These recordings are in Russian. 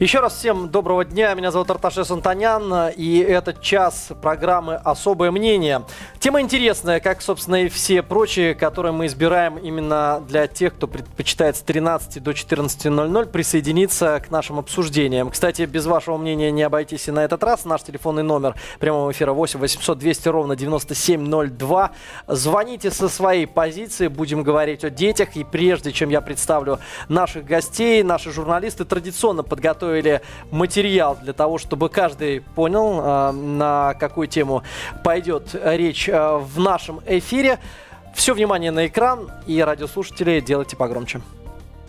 Еще раз всем доброго дня. Меня зовут Арташес Антонян. И этот час программы «Особое мнение». Тема интересная, как, собственно, и все прочие, которые мы избираем именно для тех, кто предпочитает с 13 до 14.00 присоединиться к нашим обсуждениям. Кстати, без вашего мнения не обойтись и на этот раз. Наш телефонный номер прямого эфира 8 800 200 ровно 9702. Звоните со своей позиции. Будем говорить о детях. И прежде чем я представлю наших гостей, наши журналисты традиционно подготовили подготовили материал для того, чтобы каждый понял, э, на какую тему пойдет речь э, в нашем эфире. Все внимание на экран и радиослушатели делайте погромче.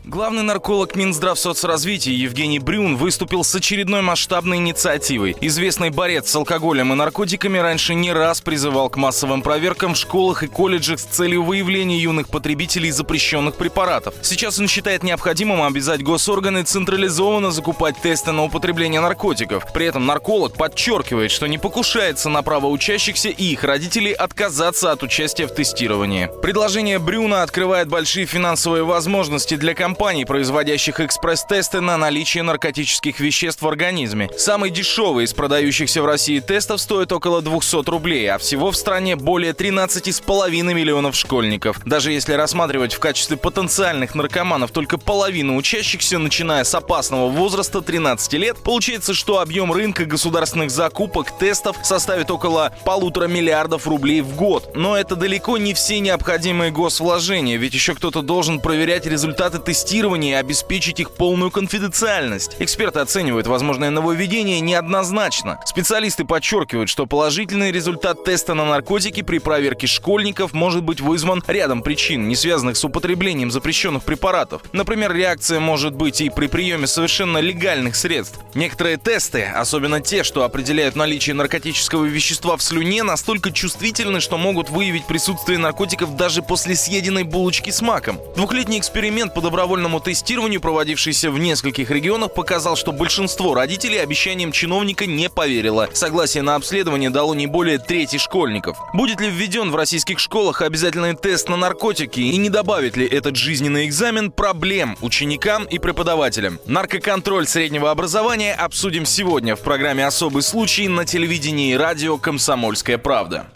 Главный нарколог Минздрав соцразвития Евгений Брюн выступил с очередной масштабной инициативой. Известный борец с алкоголем и наркотиками раньше не раз призывал к массовым проверкам в школах и колледжах с целью выявления юных потребителей запрещенных препаратов. Сейчас он считает необходимым обязать госорганы централизованно закупать тесты на употребление наркотиков. При этом нарколог подчеркивает, что не покушается на право учащихся и их родителей отказаться от участия в тестировании. Предложение Брюна открывает большие финансовые возможности для компаний компаний, производящих экспресс-тесты на наличие наркотических веществ в организме. Самый дешевый из продающихся в России тестов стоит около 200 рублей, а всего в стране более 13,5 миллионов школьников. Даже если рассматривать в качестве потенциальных наркоманов только половину учащихся, начиная с опасного возраста 13 лет, получается, что объем рынка государственных закупок тестов составит около полутора миллиардов рублей в год. Но это далеко не все необходимые госвложения, ведь еще кто-то должен проверять результаты тестирования тестирования и обеспечить их полную конфиденциальность. Эксперты оценивают возможное нововведение неоднозначно. Специалисты подчеркивают, что положительный результат теста на наркотики при проверке школьников может быть вызван рядом причин, не связанных с употреблением запрещенных препаратов. Например, реакция может быть и при приеме совершенно легальных средств. Некоторые тесты, особенно те, что определяют наличие наркотического вещества в слюне, настолько чувствительны, что могут выявить присутствие наркотиков даже после съеденной булочки с маком. Двухлетний эксперимент по добровольному добровольному тестированию, проводившийся в нескольких регионах, показал, что большинство родителей обещаниям чиновника не поверило. Согласие на обследование дало не более трети школьников. Будет ли введен в российских школах обязательный тест на наркотики и не добавит ли этот жизненный экзамен проблем ученикам и преподавателям? Наркоконтроль среднего образования обсудим сегодня в программе «Особый случай» на телевидении и радио «Комсомольская правда».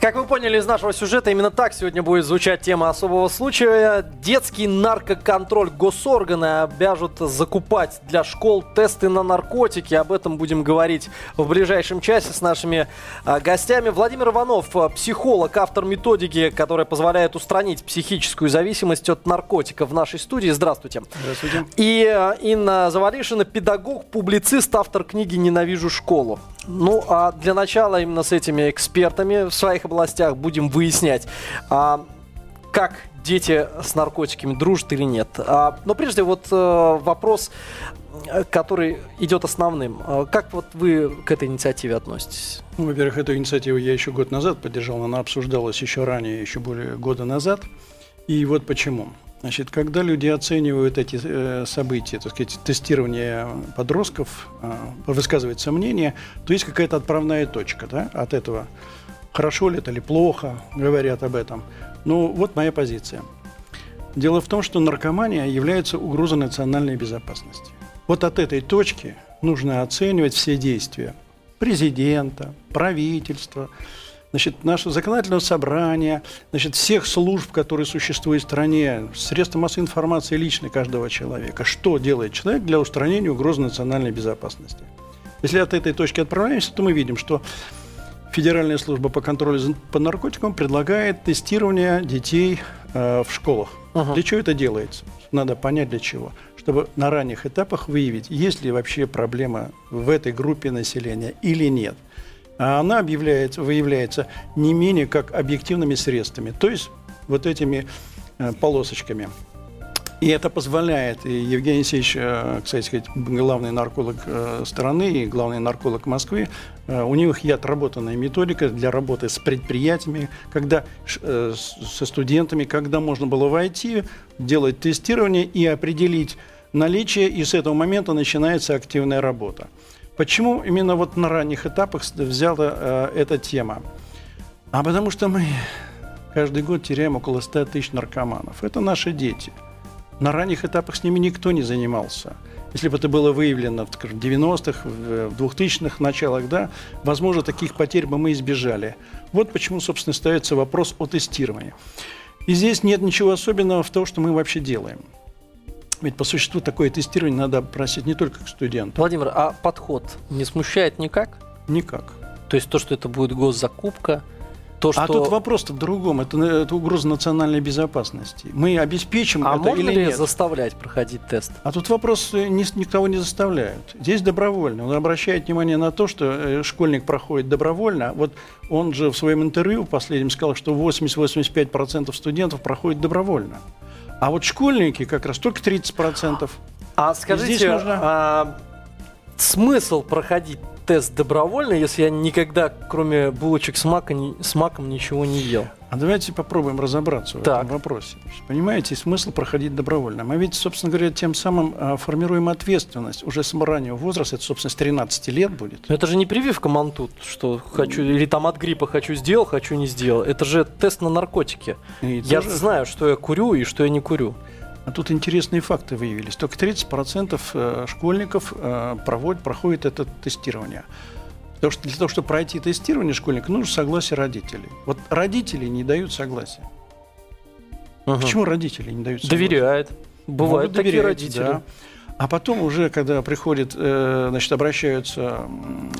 Как вы поняли из нашего сюжета, именно так сегодня будет звучать тема особого случая. Детский наркоконтроль госорганы обяжут закупать для школ тесты на наркотики. Об этом будем говорить в ближайшем часе с нашими а, гостями. Владимир Иванов, а, психолог, автор методики, которая позволяет устранить психическую зависимость от наркотиков в нашей студии. Здравствуйте. Здравствуйте. И а, Инна Завалишина, педагог, публицист, автор книги «Ненавижу школу». Ну, а для начала именно с этими экспертами в своих областях будем выяснять, а, как дети с наркотиками дружат или нет. А, но прежде вот а, вопрос, который идет основным. А, как вот вы к этой инициативе относитесь? Ну, во-первых, эту инициативу я еще год назад поддержал, она обсуждалась еще ранее, еще более года назад. И вот почему. Значит, когда люди оценивают эти э, события, так сказать, тестирование подростков, э, высказывают сомнения, то есть какая-то отправная точка да, от этого. Хорошо ли это или плохо, говорят об этом. Ну, вот моя позиция. Дело в том, что наркомания является угрозой национальной безопасности. Вот от этой точки нужно оценивать все действия президента, правительства, значит, нашего законодательного собрания, значит, всех служб, которые существуют в стране, средства массовой информации личной каждого человека. Что делает человек для устранения угрозы национальной безопасности? Если от этой точки отправляемся, то мы видим, что Федеральная служба по контролю по наркотикам предлагает тестирование детей э, в школах. Ага. Для чего это делается? Надо понять для чего. Чтобы на ранних этапах выявить, есть ли вообще проблема в этой группе населения или нет а она объявляется, выявляется не менее как объективными средствами, то есть вот этими э, полосочками. И это позволяет, и Евгений Алексеевич, э, кстати сказать, главный нарколог э, страны и главный нарколог Москвы, у них есть отработанная методика для работы с предприятиями, когда со студентами, когда можно было войти, делать тестирование и определить наличие, и с этого момента начинается активная работа. Почему именно вот на ранних этапах взята э, эта тема? А потому что мы каждый год теряем около 100 тысяч наркоманов. Это наши дети. На ранних этапах с ними никто не занимался. Если бы это было выявлено в скажем, 90-х, в 2000-х началах, да, возможно, таких потерь бы мы избежали. Вот почему, собственно, ставится вопрос о тестировании. И здесь нет ничего особенного в том, что мы вообще делаем. Ведь по существу такое тестирование надо просить не только к студентам. Владимир, а подход не смущает никак? Никак. То есть то, что это будет госзакупка, то, что... А тут вопрос-то в другом. Это, это угроза национальной безопасности. Мы обеспечим А это можно или ли нет? заставлять проходить тест? А тут вопрос э, ни- никого не заставляют. Здесь добровольно. Он обращает внимание на то, что э, школьник проходит добровольно. Вот он же в своем интервью последнем сказал, что 80-85% студентов проходят добровольно. А вот школьники как раз только 30%. А здесь скажите, нужно- а, смысл проходить тест добровольно, если я никогда, кроме булочек с, мака, с маком, ничего не ел? А давайте попробуем разобраться в Так. этом вопросе. Понимаете, смысл проходить добровольно. Мы ведь, собственно говоря, тем самым а, формируем ответственность уже с раннего возраста, это, собственно, с 13 лет будет. Но это же не прививка мантут, что хочу, или там от гриппа хочу сделал, хочу не сделал. Это же тест на наркотики. И Я тоже- знаю, что я курю и что я не курю. А тут интересные факты выявились. Только 30% э, школьников э, проводят, проходят это тестирование. Потому что для того, чтобы пройти тестирование школьника, нужно согласие родителей. Вот родители не дают согласия. Ага. Почему родители не дают согласия? Доверяет. Бывают Могут такие доверять, родители. да. А потом уже, когда приходят, э, значит, обращаются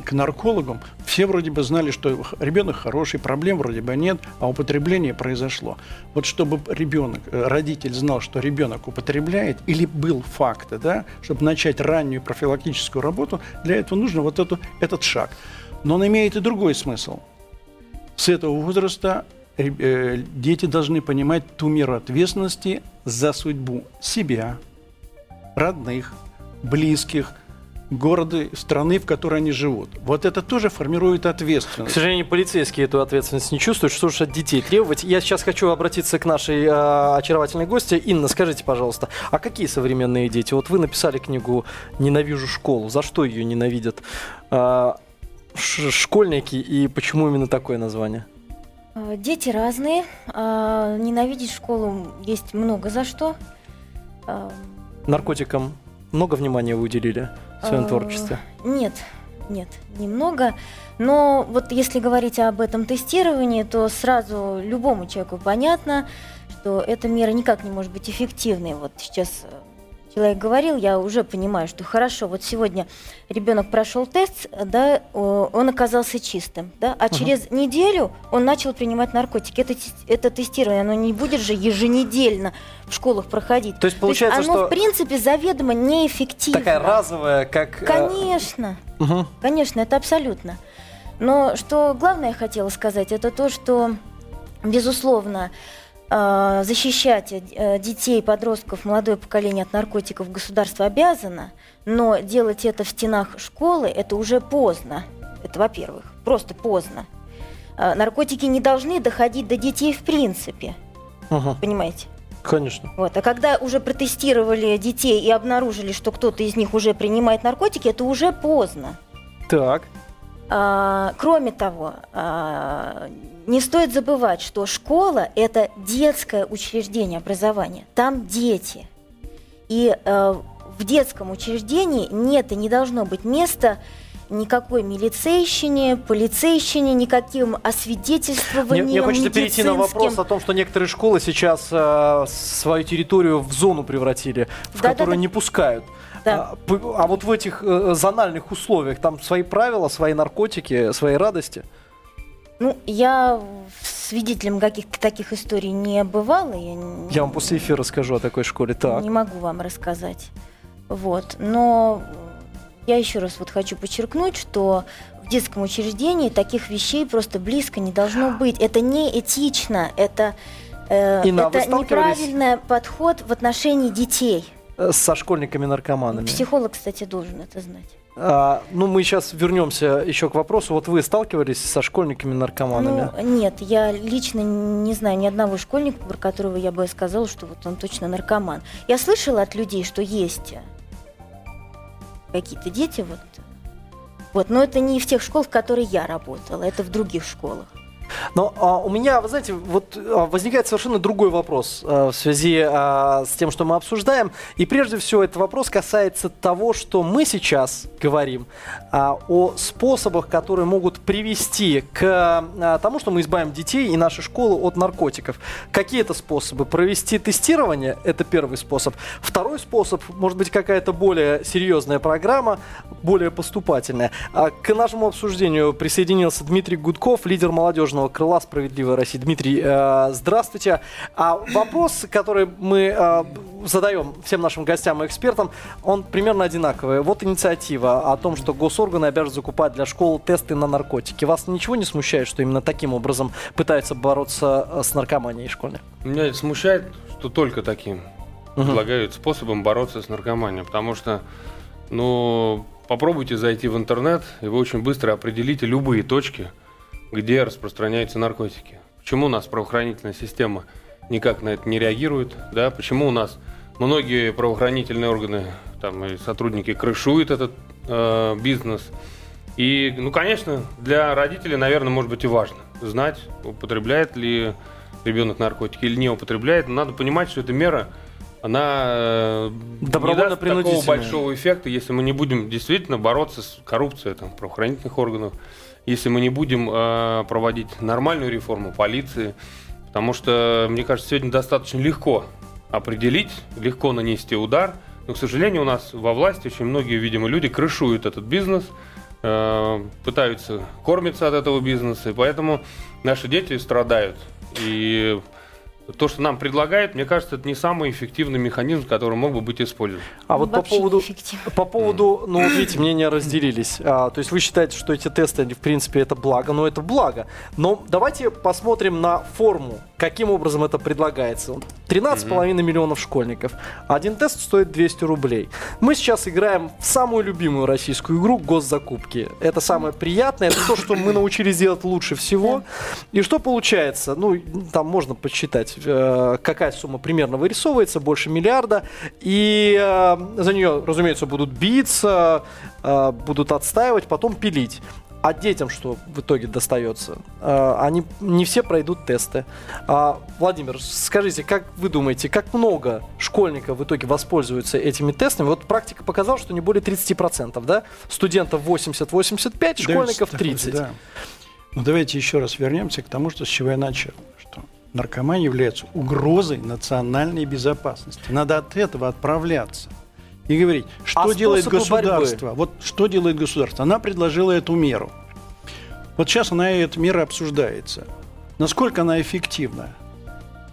к наркологам, все вроде бы знали, что ребенок хороший, проблем вроде бы нет, а употребление произошло. Вот чтобы ребенок, э, родитель знал, что ребенок употребляет, или был факт, да, чтобы начать раннюю профилактическую работу, для этого нужно вот эту, этот шаг. Но он имеет и другой смысл. С этого возраста э, дети должны понимать ту меру ответственности за судьбу себя, родных, близких, города, страны, в которой они живут. Вот это тоже формирует К ответственность. сожалению, полицейские эту ответственность не чувствуют. Что же от детей требовать? Я сейчас хочу обратиться к нашей э, очаровательной гости. Инна, скажите, пожалуйста, а какие современные дети? Вот вы написали книгу «Ненавижу школу». За что ее ненавидят э, ш- школьники и почему именно такое название? Э, Дети разные. а, Ненавидеть школу есть много за что. А, Наркотикам много внимания вы уделили в своем э, творчестве? Нет, нет, немного. Но вот если говорить об этом тестировании, то сразу любому человеку понятно, что эта мера никак не может быть эффективной. Вот сейчас э, человек говорил, я уже понимаю, что хорошо, вот сегодня ребенок прошел тест, да, он оказался чистым, да, а через неделю он начал принимать наркотики. Это, это тестирование, оно не будет же еженедельно в школах проходить. То есть получается, оно, что в принципе, заведомо неэффективно. такая разовая, как... э, Конечно. мгм. Конечно, это абсолютно. Но что главное я хотела сказать, это то, что, безусловно, защищать э, детей, подростков, молодое поколение от наркотиков государство обязано, но делать это в стенах школы это уже поздно. Это, во-первых, просто поздно. Э, Наркотики не должны доходить до детей в принципе, Ага, понимаете? конечно. Вот. А когда уже протестировали детей и обнаружили, что кто-то из них уже принимает наркотики, это уже поздно. Так. А, кроме того, а, не стоит забывать, что школа – это детское учреждение образования. Там дети. И э, в детском учреждении нет и не должно быть места никакой милицейщине, полицейщине, никаким Мне, освидетельствованием мне хочется перейти на вопрос о том, что некоторые школы сейчас э, свою территорию в зону превратили, в Да-да-да. которую не пускают. Да. А, а вот в этих э, зональных условиях там свои правила, свои наркотики, свои радости. Ну, я свидетелем каких-то таких историй не бывала. Я, не- Я вам после эфира расскажу о такой школе. Так. Не могу вам рассказать. Вот. Но я еще раз вот хочу подчеркнуть, что в детском учреждении таких вещей просто близко не должно быть. Это неэтично, это, э, Инна, это неправильный подход в отношении детей. Э, Со школьниками-наркоманами. Психолог, кстати, должен это знать. А, ну, мы сейчас вернемся еще к вопросу. Вот вы сталкивались со школьниками-наркоманами? Ну, нет, я лично не знаю ни одного школьника, про которого я бы сказала, что вот он точно наркоман. Я слышала от людей, что есть какие-то дети, вот, Вот, но это не в тех школах, в которых я работала, это в других школах. Но а, у меня, вы знаете, вот а, возникает совершенно другой вопрос а, в связи а, с тем, что мы обсуждаем. И прежде всего этот вопрос касается того, что мы сейчас говорим а, о способах, которые могут привести к а, тому, что мы избавим детей и наши школы от наркотиков. Какие это способы? Провести тестирование – это первый способ. Второй способ, может быть, какая-то более серьезная программа, более поступательная. А, к нашему обсуждению присоединился Дмитрий Гудков, лидер молодежного крыла «Справедливая Россия». Дмитрий, э, здравствуйте. А вопрос, который мы э, задаем всем нашим гостям и экспертам, он примерно одинаковый. Вот инициатива о том, что госорганы обязаны закупать для школ тесты на наркотики. Вас ничего не смущает, что именно таким образом пытаются бороться э, с наркоманией школьной? Меня это смущает, что только таким Мгм. предлагают способом бороться с наркоманией. Потому что, ну, попробуйте зайти в интернет, и вы очень быстро определите любые точки, где распространяются наркотики. Почему у нас правоохранительная система никак на это не реагирует, да? Почему у нас многие правоохранительные органы, там и сотрудники крышуют этот э, бизнес. И, ну, конечно, для родителей, наверное, может быть и важно знать, употребляет ли ребенок наркотики или не употребляет. Но надо понимать, что эта мера, она э, не даст такого большого эффекта, если мы не будем действительно бороться с коррупцией там, правоохранительных органов, если мы не будем э, проводить нормальную реформу полиции. Потому что, мне кажется, сегодня достаточно легко определить, легко нанести удар. Но, к сожалению, у нас во власти очень многие, видимо, люди крышуют этот бизнес, э, пытаются кормиться от этого бизнеса, и поэтому наши дети страдают. И то, что нам предлагают, мне кажется, это не самый эффективный механизм, который мог бы быть использован. А вот по поводу, по поводу, ну, вот видите, мнения разделились. А, то есть вы считаете, что эти тесты, они, в принципе, это благо, но это благо. Но давайте посмотрим на форму, каким образом это предлагается. 13,5 миллионов школьников. Один тест стоит 200 рублей. Мы сейчас играем в самую любимую российскую игру госзакупки. Это самое приятное, это то, что мы научились делать лучше всего. И что получается? Ну, там можно подсчитать, какая сумма примерно вырисовывается, больше миллиарда. И э, за нее, разумеется, будут биться, э, будут отстаивать, потом пилить. А детям что в итоге достается? Э, Они не все пройдут тесты. А, Владимир, скажите, как вы думаете, как много школьников в итоге воспользуются этими тестами? Вот практика показала, что не более 30%, да? Студентов 80-85, школьников Дается такое, 30. да. Но давайте еще раз вернемся к тому, что с чего я начал. Что наркомания является угрозой национальной безопасности. Надо от этого отправляться. И говорить, что А делает способы борьбы? государство. Вот что делает государство. Она предложила эту меру. Вот сейчас она эта мера обсуждается. Насколько она эффективна?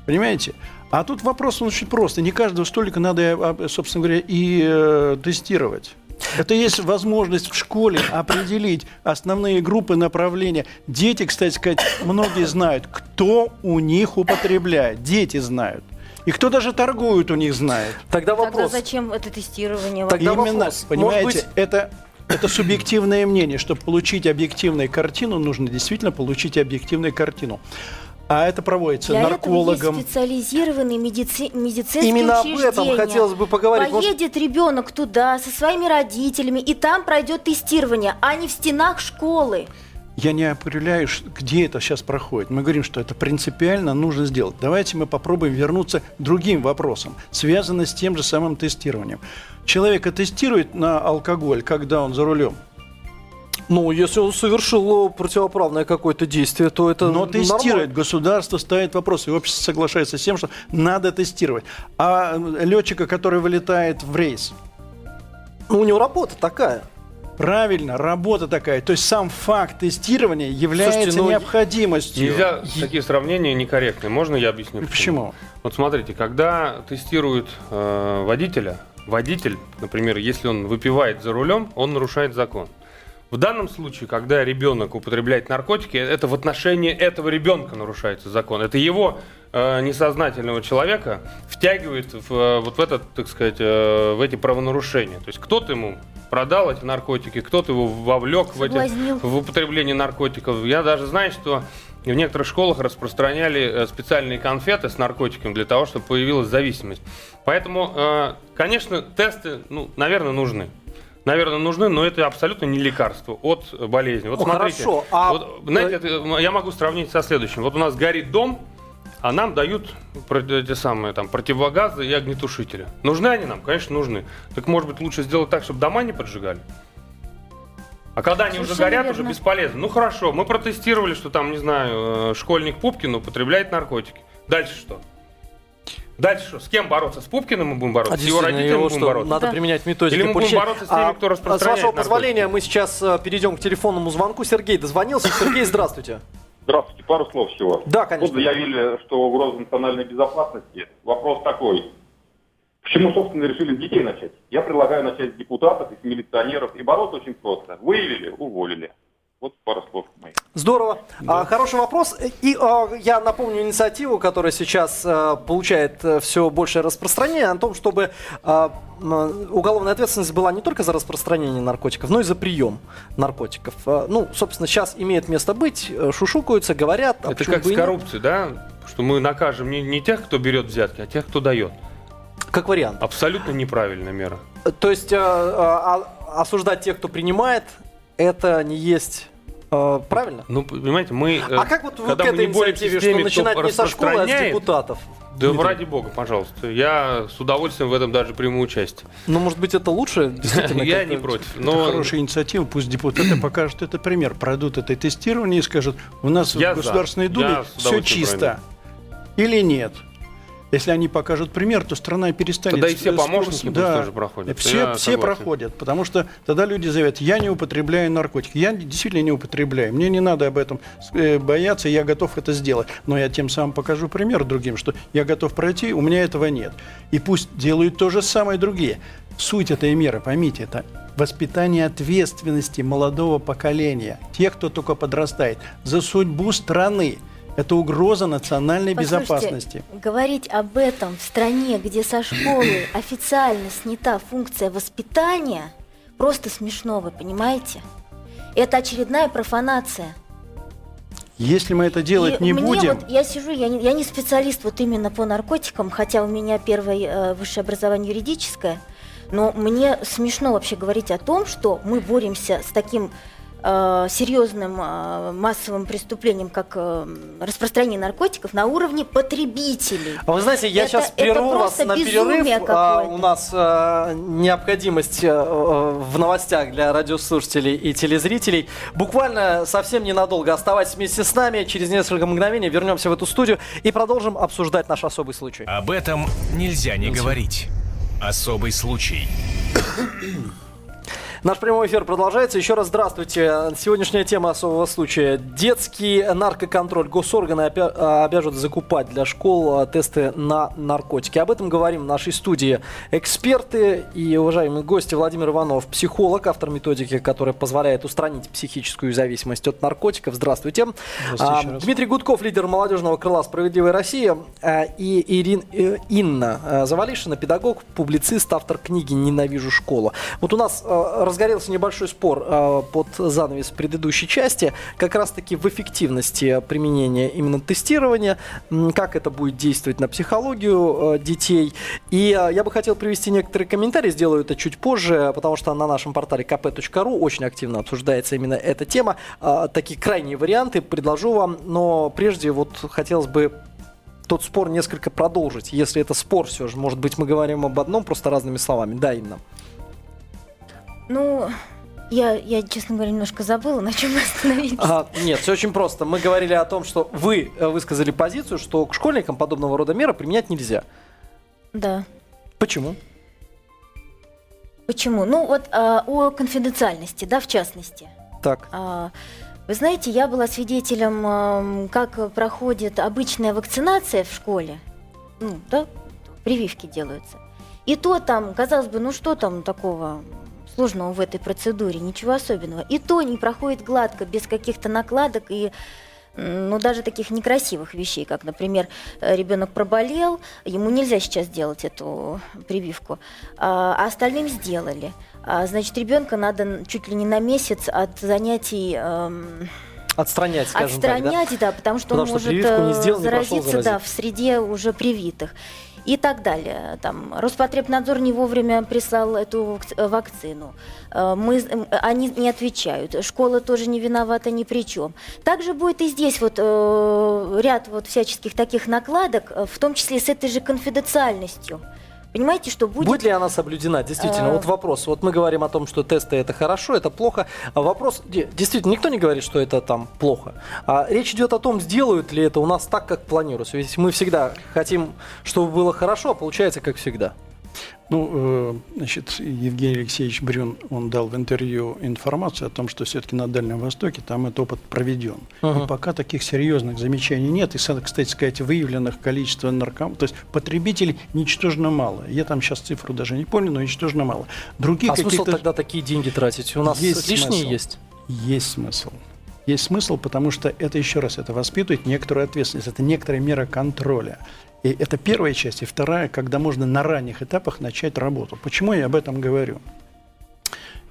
Понимаете? А тут вопрос он очень прост. И не каждого столика надо, а, собственно говоря, и э, тестировать. Это есть возможность в школе определить основные группы направления. Дети, кстати сказать, многие знают, кто у них употребляет. Дети знают. И кто даже торгует у них знает. Тогда Тогда вопрос. зачем это тестирование? Тогда Именно, вопрос. понимаете, Может быть- это, это субъективное мнение. Чтобы получить объективную картину, нужно действительно получить объективную картину. А это проводится Для наркологом. этого есть специализированные медици- медицинские Именно об этом хотелось бы поговорить. Может, Поедет ребенок туда со своими родителями, и там пройдет тестирование, а не в стенах школы. Я не определяю, где это сейчас проходит. Мы говорим, что это принципиально нужно сделать. Давайте мы попробуем вернуться к другим вопросам, связанным с тем же самым тестированием. Человека тестируют на алкоголь, когда он за рулем. Ну, если он совершил противоправное какое-то действие, то это Но нормально. тестирует, государство ставит вопрос, и общество соглашается с тем, что надо тестировать. А летчика, который вылетает в рейс, Ну, у него работа такая. правильно, работа такая. То есть сам факт тестирования является Слушайте, ну, необходимостью. Нельзя такие сравнения некорректные. Можно я объясню? Почему? Вот смотрите, когда тестируют э, водителя, водитель, например, если он выпивает за рулем, он нарушает закон. В данном случае, когда ребенок употребляет наркотики, это в отношении этого ребенка нарушается закон. Это его э, несознательного человека втягивает в, э, вот в этот, так сказать, э, в эти правонарушения. То есть кто-то ему продал эти наркотики, кто-то его вовлек в, эти, в употребление наркотиков. Я даже знаю, что в некоторых школах распространяли э, специальные конфеты с наркотиком для того, чтобы появилась зависимость. Поэтому, э, конечно, тесты, ну, наверное, нужны. Наверное, нужны, но это абсолютно не лекарство от болезни. Вот Ну, смотрите, хорошо, а- вот, знаете, это, я могу сравнить со следующим. Вот у нас горит дом, а нам дают эти самые там противогазы и огнетушители. Нужны они нам? Конечно, нужны. Так может быть лучше сделать так, чтобы дома не поджигали? А когда они уже Совершенно горят, верно. уже бесполезно. Ну хорошо, мы протестировали, что там, не знаю, э, школьник Пупкин употребляет наркотики. Дальше что? Дальше что? С кем бороться? С Пупкиным мы будем бороться? А с его родителями его будем что, бороться? надо Да. применять методики Или мы будем бороться с теми, кто А, распространяет С вашего наркотики? позволения мы сейчас э, перейдем к телефонному звонку. Сергей дозвонился. Сергей, здравствуйте. Здравствуйте, пару слов всего. Да, конечно. Вот заявили, что угроза национальной безопасности. Вопрос такой. Почему, собственно, решили детей начать? Я предлагаю начать с депутатов и с милиционеров. И бороться очень просто. Выявили, уволили. Вот пару слов моих. Здорово. А, хороший вопрос. И а, я напомню инициативу, которая сейчас а, получает все большее распространение, о том, чтобы а, уголовная ответственность была не только за распространение наркотиков, но и за прием наркотиков. А, ну, собственно, сейчас имеет место быть, э, шушукаются, говорят. а Это как бы с коррупцией, да? Что мы накажем не, не тех, кто берет взятки, а тех, кто дает. Как вариант. Абсолютно неправильная мера. То есть а, а, а, осуждать тех, кто принимает, это не есть а, правильно? Ну, понимаете, мы... э, А как вот вы к этой инициативе, с теми, что начинать не со школы, а с депутатов? Да Дмитрий? ради бога, пожалуйста. Я с удовольствием в этом даже приму участие. Ну, может быть, это лучше, действительно. Я не против. Это Но хорошая инициатива, пусть депутаты покажут этот пример, пройдут это тестирование и скажут, у нас Я в за. Государственной Думе Я все чисто. Или нет? Если они покажут пример, то страна перестанет... Тогда и все помощники да. тоже проходят. Все, все проходят, потому что тогда люди заявят, я не употребляю наркотики. Я действительно не употребляю. Мне не надо об этом э, бояться, я готов это сделать. Но я тем самым покажу пример другим, что я готов пройти, у меня этого нет. И пусть делают то же самое другие. Суть этой меры, поймите, это воспитание ответственности молодого поколения, тех, кто только подрастает, за судьбу страны. Это угроза национальной Послушайте, безопасности. Говорить об этом в стране, где со школы официально снята функция воспитания, просто смешно, вы понимаете? Это очередная профанация. Если мы это делать И не будем, вот, я сижу, я не, я не специалист вот именно по наркотикам, хотя у меня первое э, высшее образование юридическое, но мне смешно вообще говорить о том, что мы боремся с таким серьезным э, массовым преступлением, как э, распространение наркотиков на уровне потребителей. А вы знаете, я Это- сейчас это прерву вас на перерыв. А, у нас а, необходимость в новостях для радиослушателей и телезрителей. Буквально совсем ненадолго оставайтесь вместе с нами. Через несколько мгновений вернемся в эту студию и продолжим обсуждать наш особый случай. Об этом нельзя не говорить. Особый случай. Наш прямой эфир продолжается. Еще раз здравствуйте. Сегодняшняя тема особого случая. Детский наркоконтроль. Госорганы а, обяжут закупать для школ а, тесты на наркотики. Об этом говорим в нашей студии эксперты и уважаемые гости. Владимир Иванов, психолог, автор методики, которая позволяет устранить психическую зависимость от наркотиков. Здравствуйте. Здравствуйте А. Дмитрий Гудков, лидер молодежного крыла «Справедливая Россия». И Ирин, э, Инна Завалишина, педагог, публицист, автор книги «Ненавижу школу». Вот у нас разгорелся небольшой спор э, под занавес предыдущей части, как раз-таки в эффективности применения именно тестирования, как это будет действовать на психологию э, детей. И э, я бы хотел привести некоторые комментарии, сделаю это чуть позже, потому что на нашем портале kp.ru очень активно обсуждается именно эта тема. Такие крайние варианты предложу вам, но прежде вот хотелось бы тот спор несколько продолжить. Если это спор все же, может быть, мы говорим об одном, просто разными словами. Да, Инна. Ну, я, я, честно говоря, немножко забыла, на чем мы остановились. А, нет, все очень просто. Мы говорили о том, что вы э, высказали позицию, что к школьникам подобного рода меры применять нельзя. Да. Почему? Почему? Ну, вот а, о конфиденциальности, да, в частности. Так. А, Вы знаете, я была свидетелем, ам, как проходит обычная вакцинация в школе. Ну, да, прививки делаются. И то там, казалось бы, ну что там такого сложного в этой процедуре, ничего особенного. И то не проходит гладко, без каких-то накладок и ну, даже таких некрасивых вещей, как, например, э, ребенок проболел, ему нельзя сейчас делать эту прививку, а а остальным сделали. А, Значит, ребенка надо чуть ли не на месяц от занятий эм, Отстранять, скажем так, да? отстранять, да? потому что Потому он что может прививку не э, сделал, не заразиться да, заразить. в среде уже привитых. И так далее. Там, Роспотребнадзор не вовремя прислал эту э, вакцину. Э, Мы, э, они не отвечают. Школа тоже не виновата ни при чем. Также будет и здесь вот ряд вот всяческих таких накладок, в том числе с этой же конфиденциальностью. Понимаете, что будет... Будет ли она соблюдена? Действительно, Э, вот вопрос. Вот мы говорим о том, что тесты это хорошо, это плохо. А вопрос, де- действительно, никто не говорит, что это там плохо. А речь идет о том, сделают ли это у нас так, как планируется. Ведь мы всегда хотим, чтобы было хорошо, а получается как всегда. Ну, э, значит, Евгений Алексеевич Брюн, он дал в интервью информацию о том, что все-таки на Дальнем Востоке там этот опыт проведен. Мгм. И пока таких серьезных замечаний нет. И, кстати сказать, выявленных количество наркоманов, то есть потребителей ничтожно мало. Я там сейчас цифру даже не помню, но ничтожно мало. Других а смысл тогда такие деньги тратить? У нас Есть лишние смысл. есть. Есть смысл. Есть смысл, потому что это, еще раз, это воспитывает некоторую ответственность, это некоторая мера контроля. И это первая часть. И вторая, когда можно на ранних этапах начать работу. Почему я об этом говорю?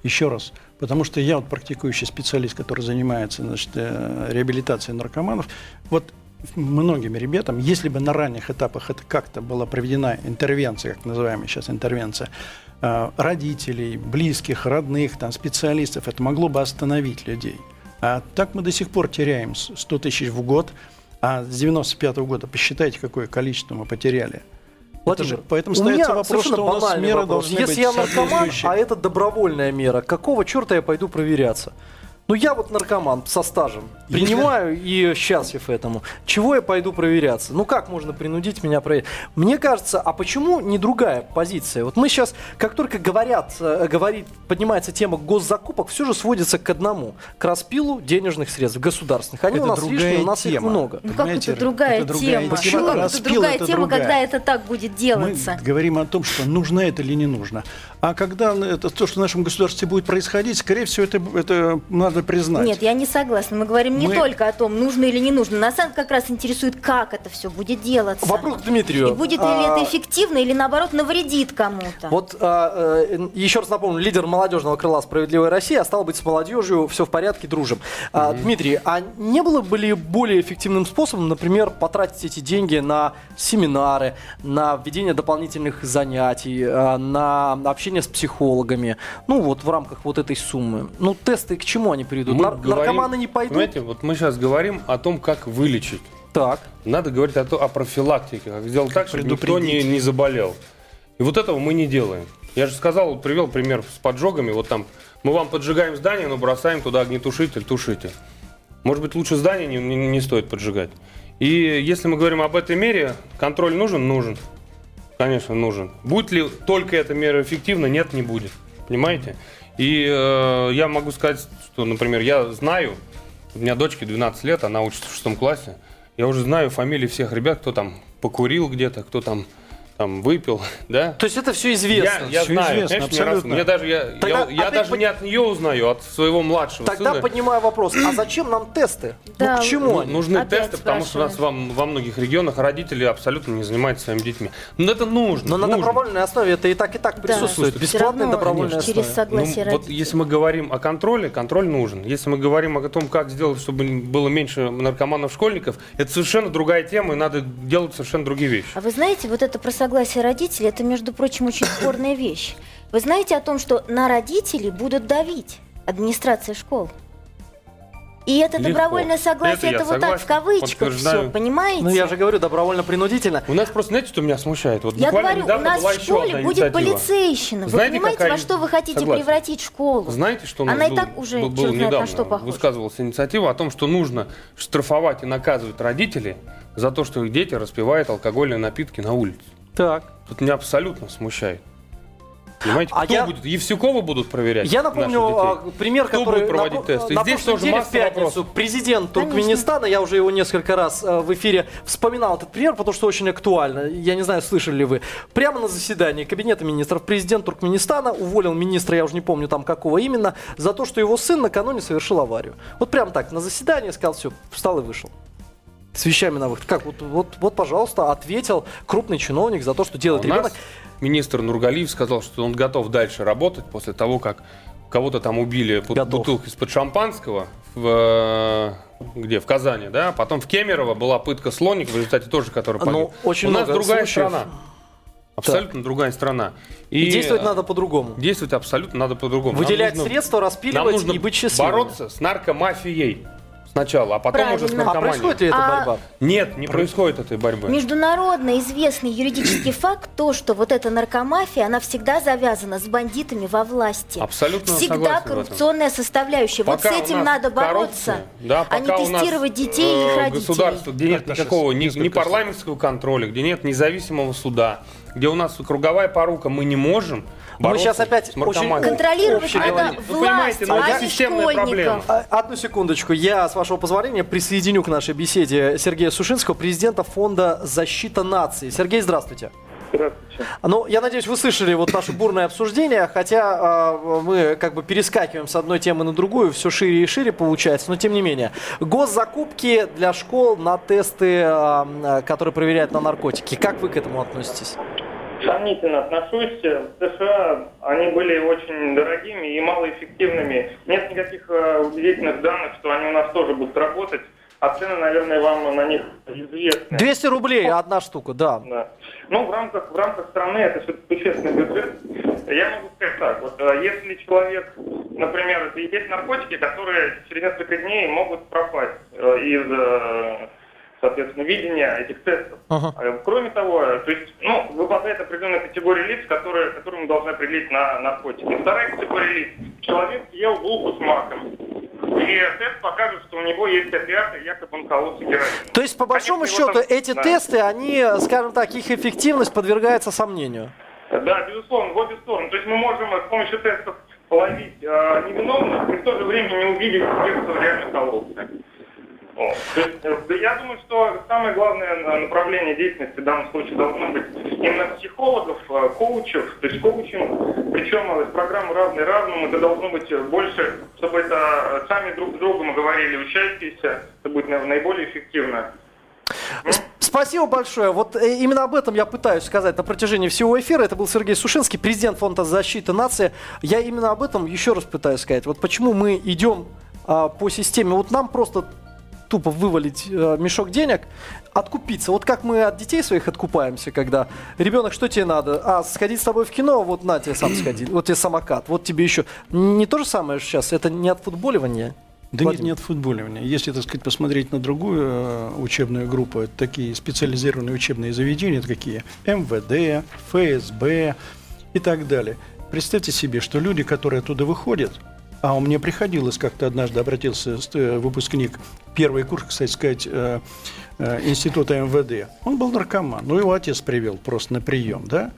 Еще раз. Потому что я вот практикующий специалист, который занимается значит, э, реабилитацией наркоманов. Вот многим ребятам, если бы на ранних этапах это как-то была проведена интервенция, как называемая сейчас интервенция, э, родителей, близких, родных, там, специалистов, это могло бы остановить людей. А так мы до сих пор теряем с- 100 тысяч в год, а с 95 года посчитайте, какое количество мы потеряли. Это же- Владимир, поэтому у ставится меня вопрос, что у нас меры вопрос. должны Если быть я наркоман, а это добровольная мера, какого черта я пойду проверяться? Ну, я вот наркоман со стажем, принимаю и счастлив этому. Чего я пойду проверяться? Ну, как можно принудить меня проверять? Мне кажется, а почему не другая позиция? Вот мы сейчас, как только говорят, э, говорит, поднимается тема госзакупок, все же сводится к одному. К распилу денежных средств государственных. Они Это у нас другая лишние, у нас их тема. много. Ну как это другая это другая тема? Что это другая это тема, другая. когда это так будет делаться? Мы говорим о том, что нужно это или не нужно. А когда это то, что в нашем государстве будет происходить, скорее всего, это, это надо признать. Нет, я не согласна. Мы говорим не Мы- только о том, нужно или не нужно. Нас как раз интересует, как это все будет делаться. Вопрос к Дмитрию. И будет ли А, это эффективно или наоборот навредит кому-то. Вот а, э, еще раз напомню, лидер молодежного крыла «Справедливая Россия», а стало быть, с молодежью все в порядке, дружим. А, Дмитрий, а не было бы ли более эффективным способом, например, потратить эти деньги на семинары, на введение дополнительных занятий, а, на общение с психологами, ну вот в рамках вот этой суммы? Ну, тесты к чему они приведут? Мы Нар- говорим- наркоманы не пойдут? Понимаете, вот мы сейчас говорим о том, как вылечить. Так. Надо говорить о, то- о профилактике, как сделать так, чтобы никто не, не заболел. И вот этого мы не делаем. Я же сказал, привел пример с поджогами. Вот там мы вам поджигаем здание, но бросаем туда огнетушитель, тушите. Может быть, лучше здание не, не- не стоит поджигать. И если мы говорим об этой мере, контроль нужен? Нужен. Конечно, нужен. Будет ли только эта мера эффективна? Нет, не будет. Понимаете? И э, я могу сказать, что, например, я знаю, у меня дочке 12 лет, она учится в шестом классе, я уже знаю фамилии всех ребят, кто там покурил где-то, кто там, там выпил, да? То есть это все известно? Я, я всё знаю, известно, конечно, раз- абсолютно. мне даже я, Тогда я, я даже по- не от нее узнаю, а от своего младшего Тогда сына. поднимаю вопрос, а зачем нам тесты? Да, ну, к чему Ну, они? нужны Опять тесты, потому что у нас спрашиваю. во, во многих регионах родители абсолютно не занимаются своими детьми. Но это нужно. Но на нужно. добровольной основе это и так, и так Да. присутствует. Бесплатной равно добровольной через согласие Ну, вот если мы говорим о контроле, контроль нужен. Если мы говорим о том, как сделать, чтобы было меньше наркоманов-школьников, это совершенно другая тема, и надо делать совершенно другие вещи. А вы знаете, вот это про согласие родителей, это, между прочим, очень спорная вещь. Вы знаете о том, что на родителей будут давить администрация школ? И это Легко. добровольное согласие, Это это, вот так в согласен, кавычках все, понимаете? Ну, я же говорю, добровольно-принудительно. У нас просто, знаете, что меня смущает? Вот Я говорю, у недавно нас в школе будет полицейщина. Вы Знаете, понимаете, какая- во что вы хотите Согласен. превратить школу? Знаете, что у нас Она и так уже был, был знает на недавно что похожа. высказывалась инициатива о том, что нужно штрафовать и наказывать родителей за то, что их дети распивают алкогольные напитки на улице. Так. Тут меня абсолютно смущает. Понимаете, А кто я- будет? Евсюкова будут проверять? Я напомню наших а, детей? пример, Кто который будет проводить на, тесты? На здесь тоже масса в пятницу вопросов. президент Конечно. Туркменистана, я уже его несколько раз э, в эфире вспоминал этот пример, потому что очень актуально. Я не знаю, слышали ли вы. Прямо на заседании Кабинета министров президент Туркменистана уволил министра, я уже не помню там какого именно, за то, что его сын накануне совершил аварию. Вот прям так, на заседании сказал, все, встал и вышел. С вещами на выход. Как, вот, вот, вот, пожалуйста, ответил крупный чиновник за то, что А делает нас ребенок. министр Нургалиев сказал, что он готов дальше работать после того, как кого-то там убили Готов. бутылкой из-под шампанского в э, где в Казани, да, потом в Кемерово была пытка слоник, в результате тоже, который погиб. Ну, очень У нас другая случаев. страна. Абсолютно другая страна. И, действовать э, надо по-другому. Действовать абсолютно надо по-другому. Нам Выделять нужно- средства, Нам распиливать нужно и быть счастливыми. бороться с наркомафией сначала, а потом уже с Правильно. А наркоманией. происходит ли эта А- борьба? Нет, не происходит этой борьбы. Международно известный юридический факт то, что вот эта наркомафия, она всегда завязана с бандитами во власти. Абсолютно Всегда согласен в этом. коррупционная составляющая. вот с Пока этим нас надо бороться, коррупция, да, а не пока у нас, тестировать детей и их э, родителей. Государство, где нет Наташа, никакого ни, несколько ни слов. парламентского контроля, где нет независимого суда, где у нас круговая порука, мы не можем Мы сейчас опять с наркоманией. очень Контролировать общий надо говорим. Вы власть, понимаете, ну, а это системная проблема. школьников. А, Одну секундочку. Я, с вашего позволения, присоединю к нашей беседе Сергея Сушинского, президента Фонда защита нации. Сергей, здравствуйте. Здравствуйте. Ну, я надеюсь, вы слышали вот наше бурное обсуждение, хотя а, мы как бы перескакиваем с одной темы на другую, все шире и шире получается, но тем не менее. Госзакупки для школ на тесты, а, которые проверяют на наркотики. Как вы к этому относитесь? Сомнительно отношусь. В США они были очень дорогими и малоэффективными. Нет никаких э, удивительных данных, что они у нас тоже будут работать. А цены, наверное, вам на них известны. 200 рублей одна штука, да. Да. Ну, в рамках, в рамках страны это все-таки существенный бюджет. Я могу сказать так, вот э, если человек, например, есть наркотики, которые через несколько дней могут пропасть э, из, соответственно, видения этих тестов. Ага. А, Кроме того, то есть, ну, выпадает определенная категория лиц, которые, которую мы должны определить на наркотики. Вторая категория лиц. Человек ел булку с маком. И тест покажет, что у него есть опиаты, якобы он кололся героином. То есть, по большому Конечно, счету, там- эти да. тесты, они, скажем так, их эффективность подвергается сомнению. Да, безусловно, в обе стороны. То есть мы можем с помощью тестов половить э, невиновных и в то же время не увидеть тех, кто реально кололся. Я думаю, что самое главное э, направление деятельности в данном случае должно быть именно психологов, э, коучев, то есть коучинг, причем э, программы разные разному, это должно быть э, больше, чтобы это э, сами друг с другом говорили учащиеся, это будет наиболее эффективно. Спасибо большое. Вот э, именно об этом я пытаюсь сказать на протяжении всего эфира. Это был Сергей Сушинский, президент Фонда защиты нации. Я именно об этом еще раз пытаюсь сказать. Вот почему мы идем а, по системе. Вот нам просто тупо вывалить э, мешок денег, откупиться. Вот как мы от детей своих откупаемся, когда ребенок, что тебе надо? А, сходить с тобой в кино, вот на тебе сам сходи, вот тебе самокат, вот тебе еще. Не то же самое сейчас, это не от футболивания. Да нет, Владимир. нет футболивания. Если, так сказать, посмотреть на другую э, учебную группу, это такие специализированные учебные заведения, это какие? МВД, ФСБ и так далее. Представьте себе, что люди, которые оттуда выходят, а у меня приходилось, как-то однажды обратился э, выпускник, первый курс, кстати сказать, э, э, института МВД, он был наркоман, ну его отец привел просто на прием, да?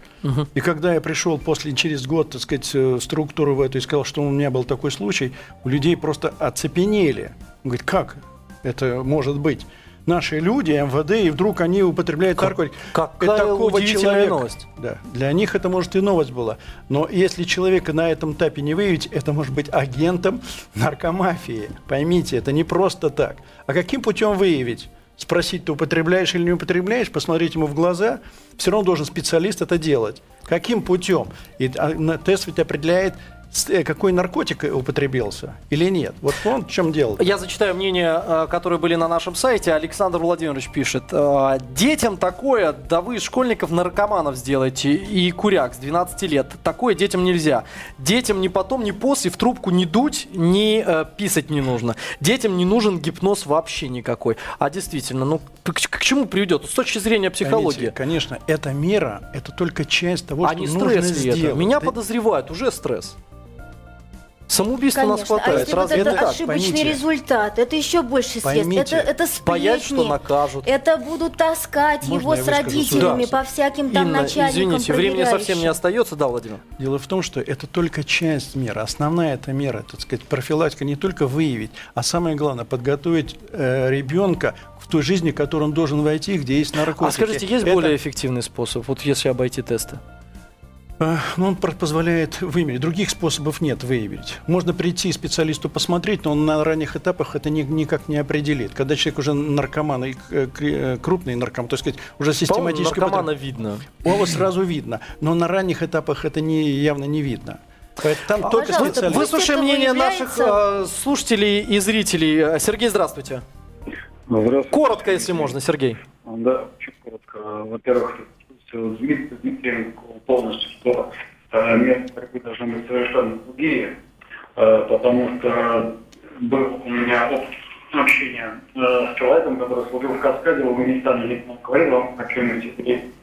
И когда я пришел после, через год, так сказать, в структуру в эту и сказал, что у меня был такой случай, у людей просто оцепенели. Он говорит, как это может быть? Наши люди, МВД, и вдруг они употребляют наркотики. какая Это удивительная человека- новость. Да, для них это может и новость была. Но если человека на этом этапе не выявить, это может быть агентом наркомафии. Поймите, это не просто так. А каким путем выявить? Спросить, ты употребляешь или не употребляешь, посмотреть ему в глаза. Все равно должен специалист это делать. Каким путем? И а, тест ведь определяет, какой наркотик употребился или нет. Вот он в чем дело. Я зачитаю мнения, э, которые были на нашем сайте. Александр Владимирович пишет. э, Детям такое, да вы из школьников наркоманов сделаете и куряк с 12 лет. Такое детям нельзя. Детям ни потом, ни после в трубку не дуть, ни э, писать не нужно. Детям не нужен гипноз вообще никакой. А действительно, ну к, к чему приведет? С точки зрения психологии. Поймите, конечно, эта мера – это только часть того, а что не нужно стресс ли это? сделать. Меня Да- подозревают, уже стресс. Самоубийство нас Конечно. А хватает. если вот Разве это не так? ошибочный Поймите. результат, это еще больше средств. Поймите. Это, это сплетни. Боясь, что накажут. Это будут таскать Можно его с родителями Да. по всяким там Инна, начальникам, извините, времени совсем не остается, да, Владимир? Дело в том, что это только часть меры. Основная эта мера, так сказать, профилактика не только выявить, а самое главное подготовить э, ребенка в той жизни, в которую он должен войти, где есть наркотики. А скажите, есть Это, более эффективный способ, вот если обойти тесты? Э, ну, он позволяет выявить. Других способов нет выявить. Можно прийти специалисту посмотреть, но он на ранних этапах это ни- никак не определит. Когда человек уже наркоман, и э, э, крупный наркоман, то сказать, уже систематически... наркомана видно. Его сразу видно, но на ранних этапах это не, явно не видно. Поэтому там только пожалуйста, специалист. Пусть Выслушаем это мнение выявляется. наших э, слушателей и зрителей. Сергей, здравствуйте. Здравствуйте. Коротко, если можно, Сергей. Да, очень коротко. Во-первых, с Дмит- Дмитрием полностью, что э, методы борьбы должны быть совершенно другие, э, потому что был у меня опыт общения э, с человеком, который служил в Каскаде в Афганистане, не говорил вам о чем-нибудь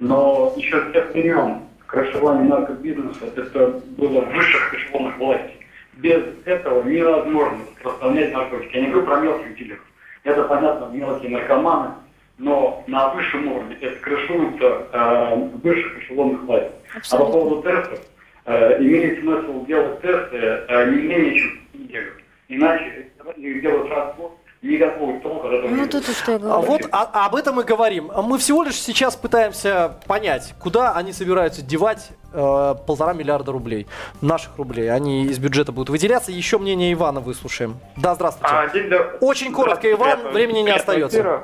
но еще с тех времен крышевание наркобизнеса это было в высших эшелонах власти. Без этого невозможно распространять наркотики. Я не говорю про мелких дилеров. Это, понятно, мелкие наркоманы, но на высшем уровне это крышуется э, высших эшелонах власти. А по поводу тестов, э, имеет смысл делать тесты э, не менее чем в неделю. Иначе их делать раз в год, никакого толка от этого Ну тут что я А говорю. вот а- об этом мы говорим. Мы всего лишь сейчас пытаемся понять, куда они собираются девать полтора миллиарда рублей, наших рублей. Они из бюджета будут выделяться. Еще мнение Ивана выслушаем. Да, здравствуйте. А, день до- Очень коротко, Иван, времени не остается.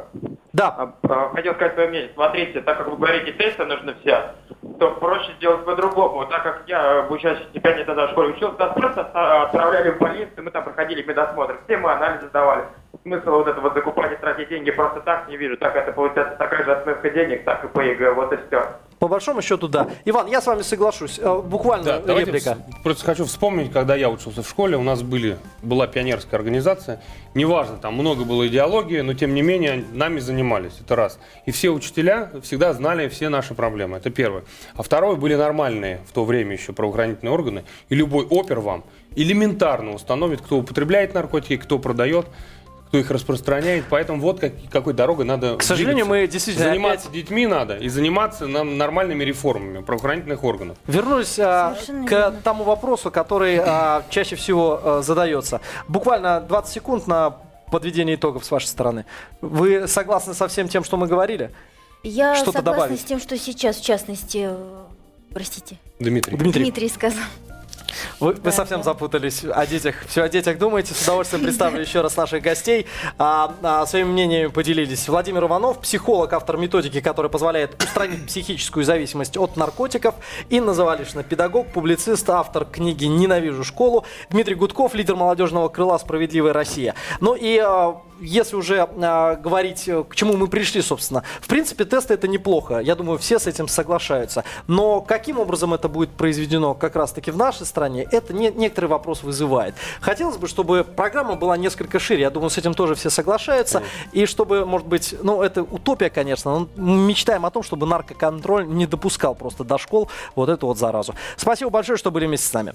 Да. А, а, Хотел сказать свое мнение. Смотрите, так как вы говорите, тесты нужны все, то проще сделать по-другому. Так как я, обучаясь в степени тогда в школе учился, нас просто отправляли в больницу, мы там проходили медосмотр, все мы анализы сдавали. Смысла вот этого закупать и тратить деньги просто так не вижу. Так это получается такая же отмывка денег, так и по ЕГЭ. Вот и все. По большому счету, да. Иван, я с вами соглашусь. Э, Буквально Да, реплика. вс- просто хочу вспомнить, когда я учился в школе, у нас были, была пионерская организация. Неважно, там много было идеологии, но тем не менее нами занимались. Это раз. И все учителя всегда знали все наши проблемы. Это первое. А второе, были нормальные в то время еще правоохранительные органы. И любой опер вам элементарно установит, кто употребляет наркотики, кто продает, кто их распространяет. Поэтому вот как, какой дорогой надо К сожалению, двигаться. мы действительно Заниматься опять- детьми надо и заниматься нам нормальными реформами правоохранительных органов. Вернусь а, к верно. тому вопросу, который а, чаще всего а, задается. Буквально 20 секунд на подведение итогов с вашей стороны. Вы согласны со всем тем, что мы говорили? Я Что-то согласна добавить? с тем, что сейчас, в частности, э, простите, Дмитрий. Дмитрий, Дмитрий сказал. Вы, вы Да, совсем да. запутались о детях. Все о детях думаете. С удовольствием представлю еще раз наших гостей. А, а, своими мнениями поделились Владимир Иванов, психолог, автор методики, которая позволяет устранить психическую зависимость от наркотиков. Инна Завалишина, педагог, публицист, автор книги «Ненавижу школу». Дмитрий Гудков, лидер молодежного крыла «Справедливая Россия». Ну и а, если уже а, говорить, э, к чему мы пришли, собственно, в принципе, тесты это неплохо. Я думаю, все с этим соглашаются. Но каким образом это будет произведено как раз-таки в нашей стране, это не, некоторый вопрос вызывает. Хотелось бы, чтобы программа была несколько шире. Я думаю, с этим тоже все соглашаются. И чтобы, может быть, ну, это утопия, конечно, но мы мечтаем о том, чтобы наркоконтроль не допускал просто до школ вот эту вот заразу. Спасибо большое, что были вместе с нами.